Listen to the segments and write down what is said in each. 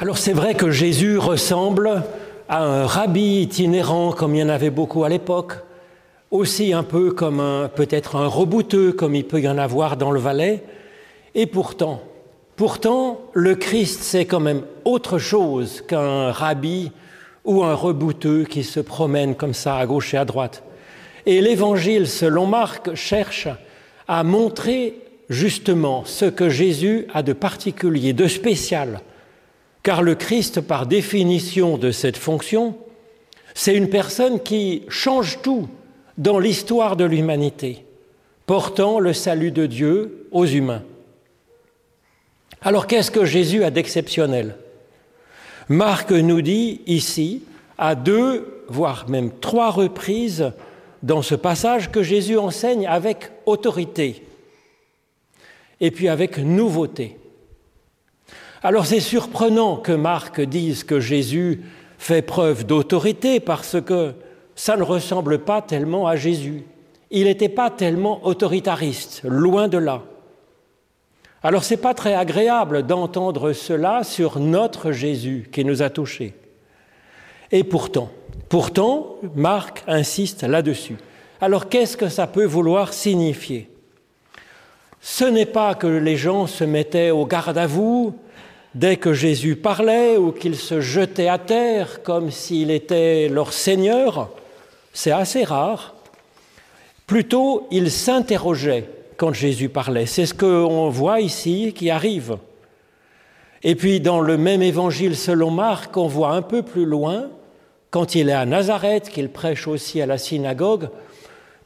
Alors c'est vrai que Jésus ressemble à un rabbi itinérant comme il y en avait beaucoup à l'époque, aussi un peu comme peut-être un rebouteux comme il peut y en avoir dans le Valais, et pourtant, pourtant le Christ c'est quand même autre chose qu'un rabbi ou un rebouteux qui se promène comme ça à gauche et à droite. Et l'évangile selon Marc cherche à montrer justement ce que Jésus a de particulier, de spécial, car le Christ, par définition de cette fonction, c'est une personne qui change tout dans l'histoire de l'humanité, portant le salut de Dieu aux humains. Alors qu'est-ce que Jésus a d'exceptionnel? Marc nous dit ici, à deux, voire même trois reprises dans ce passage, que Jésus enseigne avec autorité et puis avec nouveauté. Alors c'est surprenant que Marc dise que Jésus fait preuve d'autorité parce que ça ne ressemble pas tellement à Jésus. Il n'était pas tellement autoritariste, loin de là. Alors ce n'est pas très agréable d'entendre cela sur notre Jésus qui nous a touchés. Et pourtant, pourtant, Marc insiste là-dessus. Alors qu'est-ce que ça peut vouloir signifier? Ce n'est pas que les gens se mettaient au garde à vous dès que Jésus parlait ou qu'ils se jetaient à terre comme s'il était leur Seigneur. C'est assez rare. Plutôt, ils s'interrogeaient quand Jésus parlait. C'est ce qu'on voit ici qui arrive. Et puis dans le même évangile selon Marc, on voit un peu plus loin, quand il est à Nazareth, qu'il prêche aussi à la synagogue,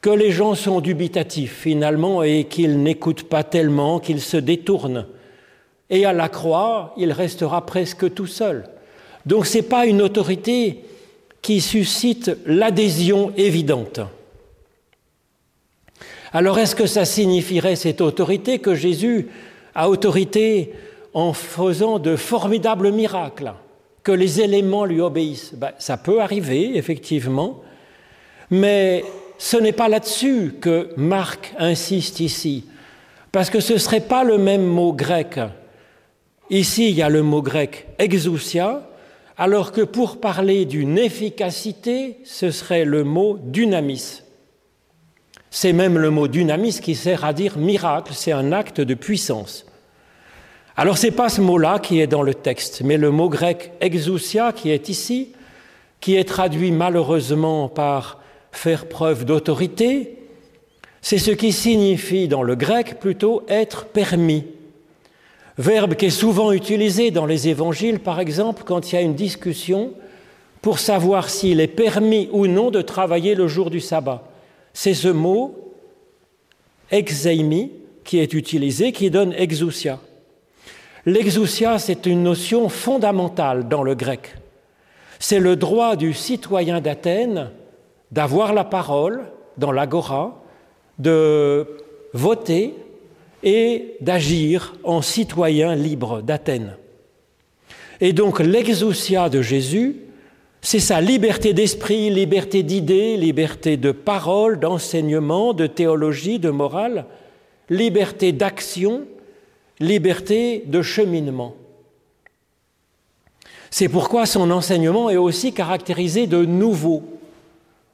que les gens sont dubitatifs finalement et qu'ils n'écoutent pas tellement, qu'ils se détournent. Et à la croix, il restera presque tout seul. Donc ce n'est pas une autorité qui suscite l'adhésion évidente. Alors est-ce que ça signifierait cette autorité que Jésus a autorité en faisant de formidables miracles, que les éléments lui obéissent? Ben, Ça peut arriver, effectivement, mais ce n'est pas là-dessus que Marc insiste ici, parce que ce ne serait pas le même mot grec. Ici, il y a le mot grec exousia, alors que pour parler d'une efficacité, ce serait le mot dynamis. C'est même le mot dynamis qui sert à dire miracle, c'est un acte de puissance. Alors ce n'est pas ce mot-là qui est dans le texte, mais le mot grec exousia qui est ici, qui est traduit malheureusement par faire preuve d'autorité, c'est ce qui signifie dans le grec plutôt être permis. Verbe qui est souvent utilisé dans les évangiles, par exemple, quand il y a une discussion pour savoir s'il est permis ou non de travailler le jour du sabbat. C'est ce mot, exeimi, qui est utilisé, qui donne exousia. L'exousia, c'est une notion fondamentale dans le grec. C'est le droit du citoyen d'Athènes d'avoir la parole dans l'agora, de voter et d'agir en citoyen libre d'Athènes. Et donc l'exousia de Jésus, c'est sa liberté d'esprit, liberté d'idées, liberté de parole, d'enseignement, de théologie, de morale, liberté d'action, liberté de cheminement. C'est pourquoi son enseignement est aussi caractérisé de nouveau,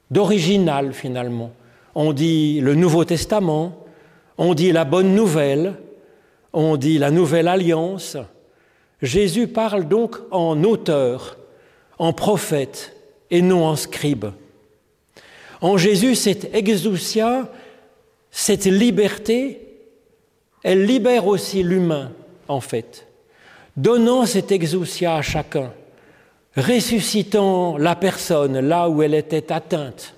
d'original finalement. On dit le Nouveau Testament, on dit la bonne nouvelle, on dit la nouvelle alliance. Jésus parle donc en auteur en prophète et non en scribe. En Jésus, cette exousia, cette liberté, elle libère aussi l'humain, en fait, donnant cette exousia à chacun, ressuscitant la personne là où elle était atteinte,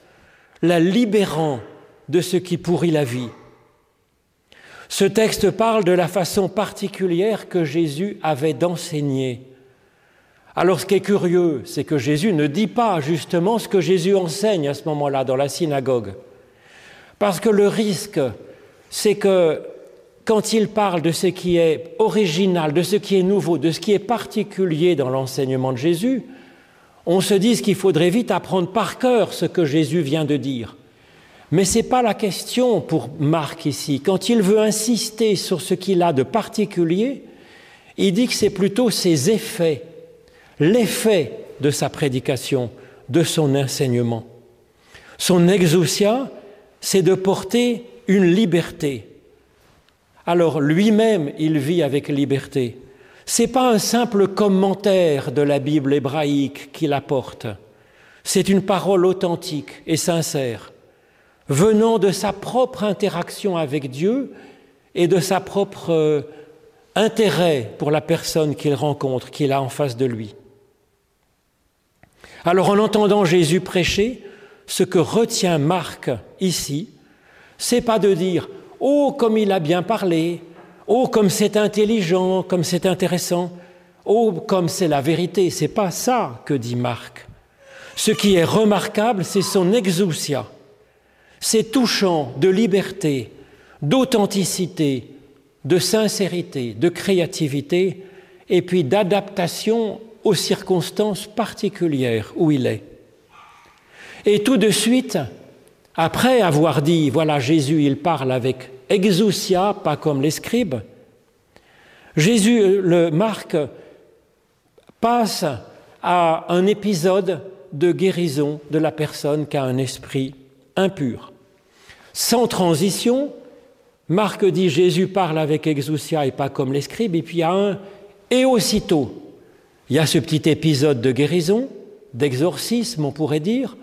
la libérant de ce qui pourrit la vie. Ce texte parle de la façon particulière que Jésus avait d'enseigner alors ce qui est curieux, c'est que Jésus ne dit pas justement ce que Jésus enseigne à ce moment-là dans la synagogue. Parce que le risque, c'est que quand il parle de ce qui est original, de ce qui est nouveau, de ce qui est particulier dans l'enseignement de Jésus, on se dit qu'il faudrait vite apprendre par cœur ce que Jésus vient de dire. Mais ce n'est pas la question pour Marc ici. Quand il veut insister sur ce qu'il a de particulier, il dit que c'est plutôt ses effets l'effet de sa prédication, de son enseignement. Son exousia, c'est de porter une liberté. Alors lui-même, il vit avec liberté. Ce n'est pas un simple commentaire de la Bible hébraïque qu'il apporte. C'est une parole authentique et sincère, venant de sa propre interaction avec Dieu et de sa propre euh, intérêt pour la personne qu'il rencontre, qu'il a en face de lui. Alors en entendant Jésus prêcher, ce que retient Marc ici, c'est pas de dire Oh, comme il a bien parlé, oh, comme c'est intelligent, comme c'est intéressant, oh, comme c'est la vérité. C'est pas ça que dit Marc. Ce qui est remarquable, c'est son exousia. C'est touchant de liberté, d'authenticité, de sincérité, de créativité et puis d'adaptation aux circonstances particulières où il est. Et tout de suite, après avoir dit, voilà, Jésus, il parle avec exousia, pas comme les scribes, Jésus, le Marc, passe à un épisode de guérison de la personne qui a un esprit impur. Sans transition, Marc dit Jésus parle avec exousia et pas comme les scribes, et puis il y a un et aussitôt. Il y a ce petit épisode de guérison, d'exorcisme, on pourrait dire,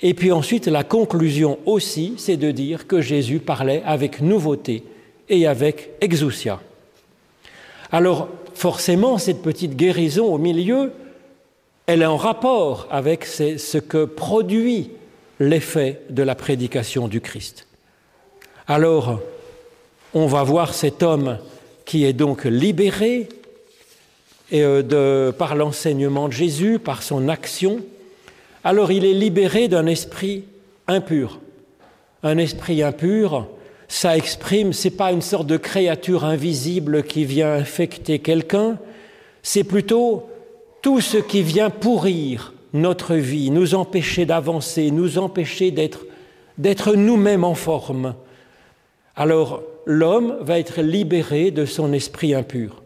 et puis ensuite la conclusion aussi, c'est de dire que Jésus parlait avec nouveauté et avec exousia. Alors forcément, cette petite guérison au milieu, elle est en rapport avec ce que produit l'effet de la prédication du Christ. Alors, on va voir cet homme qui est donc libéré euh, par l'enseignement de Jésus, par son action. Alors il est libéré d'un esprit impur. Un esprit impur, ça exprime, c'est pas une sorte de créature invisible qui vient infecter quelqu'un, c'est plutôt tout ce qui vient pourrir notre vie, nous empêcher d'avancer, nous empêcher d'être nous-mêmes en forme. Alors l'homme va être libéré de son esprit impur.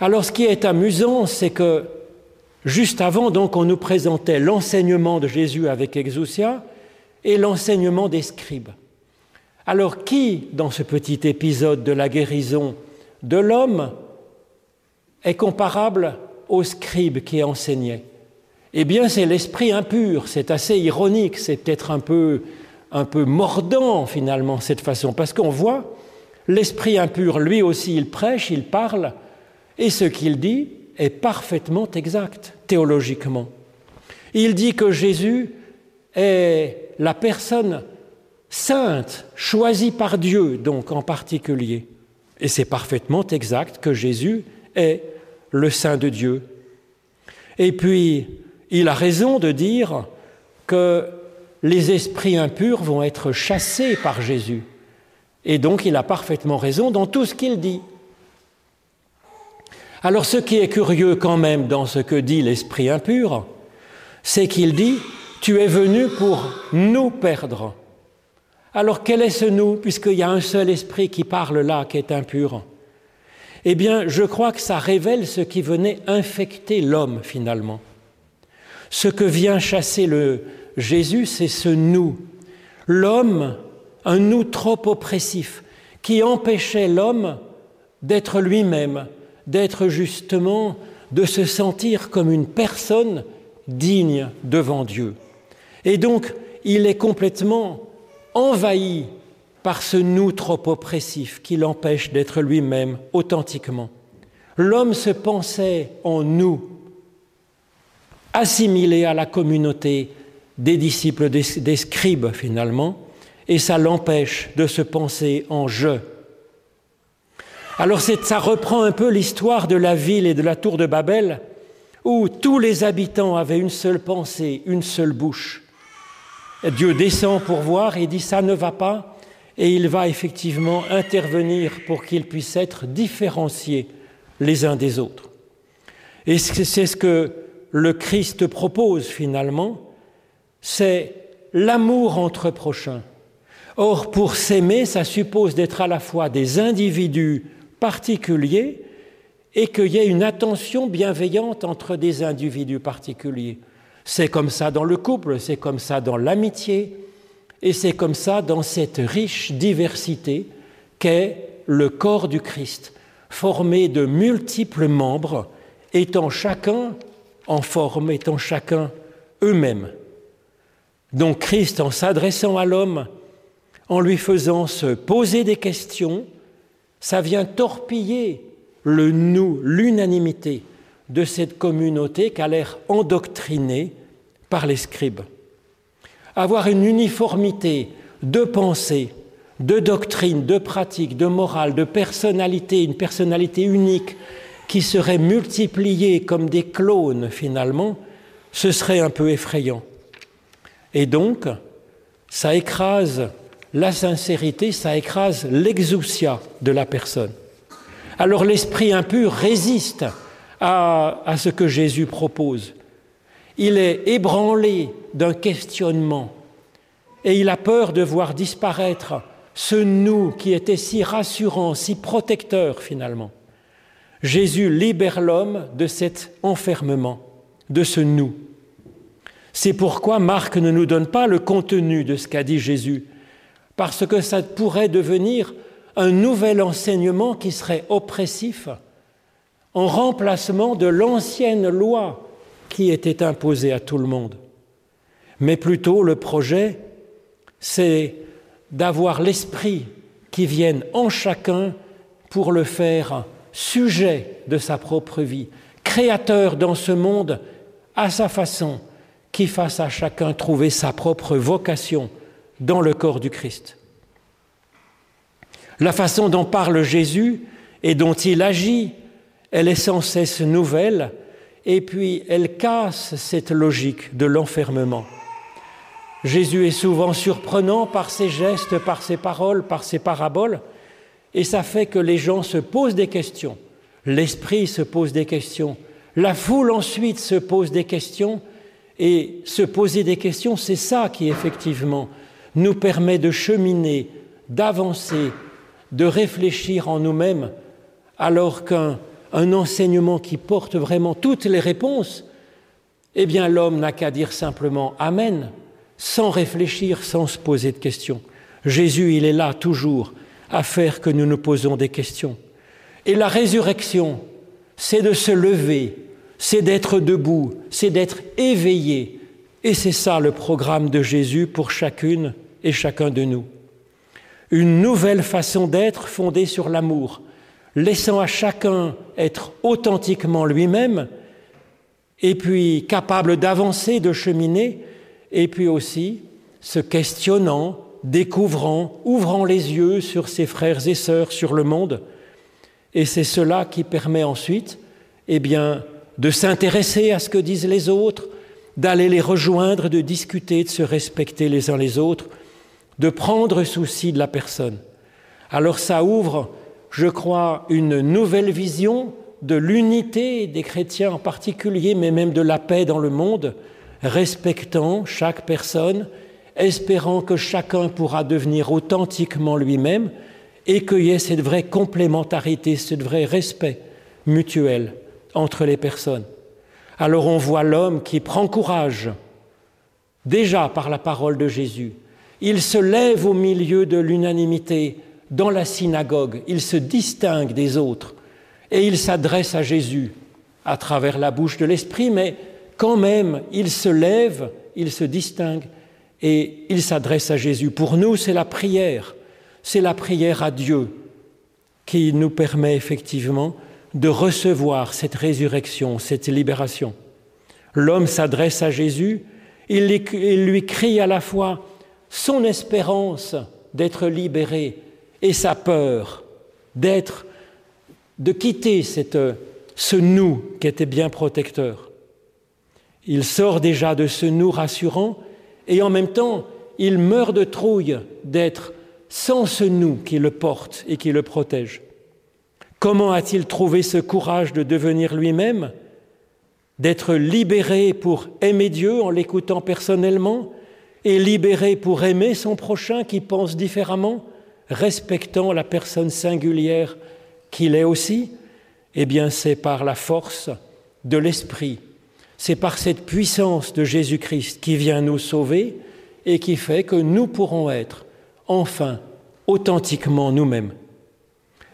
Alors ce qui est amusant, c'est que juste avant, donc, on nous présentait l'enseignement de Jésus avec Exousia et l'enseignement des scribes. Alors qui, dans ce petit épisode de la guérison de l'homme, est comparable au scribe qui enseignait? Eh bien, c'est l'esprit impur. C'est assez ironique, c'est peut-être un peu, un peu mordant finalement cette façon, parce qu'on voit l'esprit impur, lui aussi, il prêche, il parle, et ce qu'il dit est parfaitement exact théologiquement. Il dit que Jésus est la personne sainte, choisie par Dieu, donc en particulier. Et c'est parfaitement exact que Jésus est le Saint de Dieu. Et puis, il a raison de dire que les esprits impurs vont être chassés par Jésus. Et donc, il a parfaitement raison dans tout ce qu'il dit. Alors, ce qui est curieux quand même dans ce que dit l'esprit impur, c'est qu'il dit Tu es venu pour nous perdre. Alors, quel est ce nous, puisqu'il y a un seul esprit qui parle là, qui est impur? Eh bien, je crois que ça révèle ce qui venait infecter l'homme finalement. Ce que vient chasser le Jésus, c'est ce nous. L'homme, un nous trop oppressif, qui empêchait l'homme d'être lui-même, d'être justement, de se sentir comme une personne digne devant Dieu. Et donc, il est complètement envahi par ce nous trop oppressif qui l'empêche d'être lui-même authentiquement. L'homme se pensait en nous, assimilé à la communauté des disciples des, scribes finalement, et ça l'empêche de se penser en je. Alors ça reprend un peu l'histoire de la ville et de la tour de Babel, où tous les habitants avaient une seule pensée, une seule bouche. Dieu descend pour voir et dit ça ne va pas, et il va effectivement intervenir pour qu'ils puissent être différenciés les uns des autres. Et c'est ce que le Christ propose finalement, c'est l'amour entre prochains. Or, pour s'aimer, ça suppose d'être à la fois des individus particuliers et qu'il y ait une attention bienveillante entre des individus particuliers. C'est comme ça dans le couple, c'est comme ça dans l'amitié, et c'est comme ça dans cette riche diversité qu'est le corps du Christ, formé de multiples membres, étant chacun en forme, étant chacun eux-mêmes. Donc Christ, en s'adressant à l'homme, en lui faisant se poser des questions, ça vient torpiller le nous, l'unanimité de cette communauté qui a l'air endoctrinée par les scribes. Avoir une uniformité de pensée, de doctrine, de pratique, de morale, de personnalité, une personnalité unique qui serait multipliée comme des clones finalement, ce serait un peu effrayant. Et donc, ça écrase la sincérité, ça écrase l'exousia de la personne. Alors l'esprit impur résiste à, à, ce que Jésus propose. Il est ébranlé d'un questionnement et il a peur de voir disparaître ce nous qui était si rassurant, si protecteur finalement. Jésus libère l'homme de cet enfermement, de ce nous. C'est pourquoi Marc ne nous donne pas le contenu de ce qu'a dit Jésus, parce que ça pourrait devenir un nouvel enseignement qui serait oppressif, en remplacement de l'ancienne loi qui était imposée à tout le monde. Mais plutôt le projet, c'est d'avoir l'esprit qui vienne en chacun pour le faire sujet de sa propre vie, créateur dans ce monde à sa façon, qui fasse à chacun trouver sa propre vocation dans le corps du Christ. La façon dont parle Jésus et dont il agit, elle est sans cesse nouvelle, et puis elle casse cette logique de l'enfermement. Jésus est souvent surprenant par ses gestes, par ses paroles, par ses paraboles, et ça fait que les gens se posent des questions. L'esprit se pose des questions. La foule ensuite se pose des questions et se poser des questions, c'est ça qui effectivement nous permet de cheminer, d'avancer, de réfléchir en nous-mêmes, alors qu'un enseignement qui porte vraiment toutes les réponses, eh bien l'homme n'a qu'à dire simplement Amen, sans réfléchir, sans se poser de questions. Jésus, il est là toujours à faire que nous nous posons des questions. Et la résurrection, c'est de se lever c'est d'être debout, c'est d'être éveillé. Et c'est ça le programme de Jésus pour chacune et chacun de nous. Une nouvelle façon d'être fondée sur l'amour, laissant à chacun être authentiquement lui-même, et puis capable d'avancer, de cheminer, et puis aussi se questionnant, découvrant, ouvrant les yeux sur ses frères et sœurs, sur le monde. Et c'est cela qui permet ensuite, eh bien, de s'intéresser à ce que disent les autres, d'aller les rejoindre, de discuter, de se respecter les uns les autres, de prendre souci de la personne. Alors ça ouvre, je crois, une nouvelle vision de l'unité des chrétiens en particulier, mais même de la paix dans le monde, respectant chaque personne, espérant que chacun pourra devenir authentiquement lui-même et qu'il y ait cette vraie complémentarité, ce vrai respect mutuel entre les personnes. Alors on voit l'homme qui prend courage, déjà par la parole de Jésus. Il se lève au milieu de l'unanimité dans la synagogue, il se distingue des autres et il s'adresse à Jésus à travers la bouche de l'Esprit, mais quand même il se lève, il se distingue et il s'adresse à Jésus. Pour nous, c'est la prière, c'est la prière à Dieu qui nous permet effectivement de recevoir cette résurrection, cette libération. L'homme s'adresse à Jésus, il lui crie à la fois son espérance d'être libéré et sa peur d'être, de quitter ce nous qui était bien protecteur. Il sort déjà de ce nous rassurant et en même temps, il meurt de trouille d'être sans ce nous qui le porte et qui le protège. Comment a-t-il trouvé ce courage de devenir lui-même, d'être libéré pour aimer Dieu en l'écoutant personnellement et libéré pour aimer son prochain qui pense différemment, respectant la personne singulière qu'il est aussi? Eh bien, c'est par la force de l'Esprit, c'est par cette puissance de Jésus-Christ qui vient nous sauver et qui fait que nous pourrons être enfin authentiquement nous-mêmes.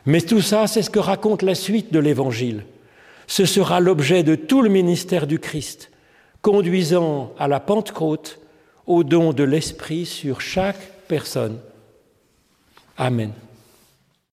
Mais tout ça, c'est ce que raconte la suite de l'Évangile. Ce sera l'objet de tout le ministère du Christ, conduisant à la Pentecôte au don de l'Esprit sur chaque personne. Amen.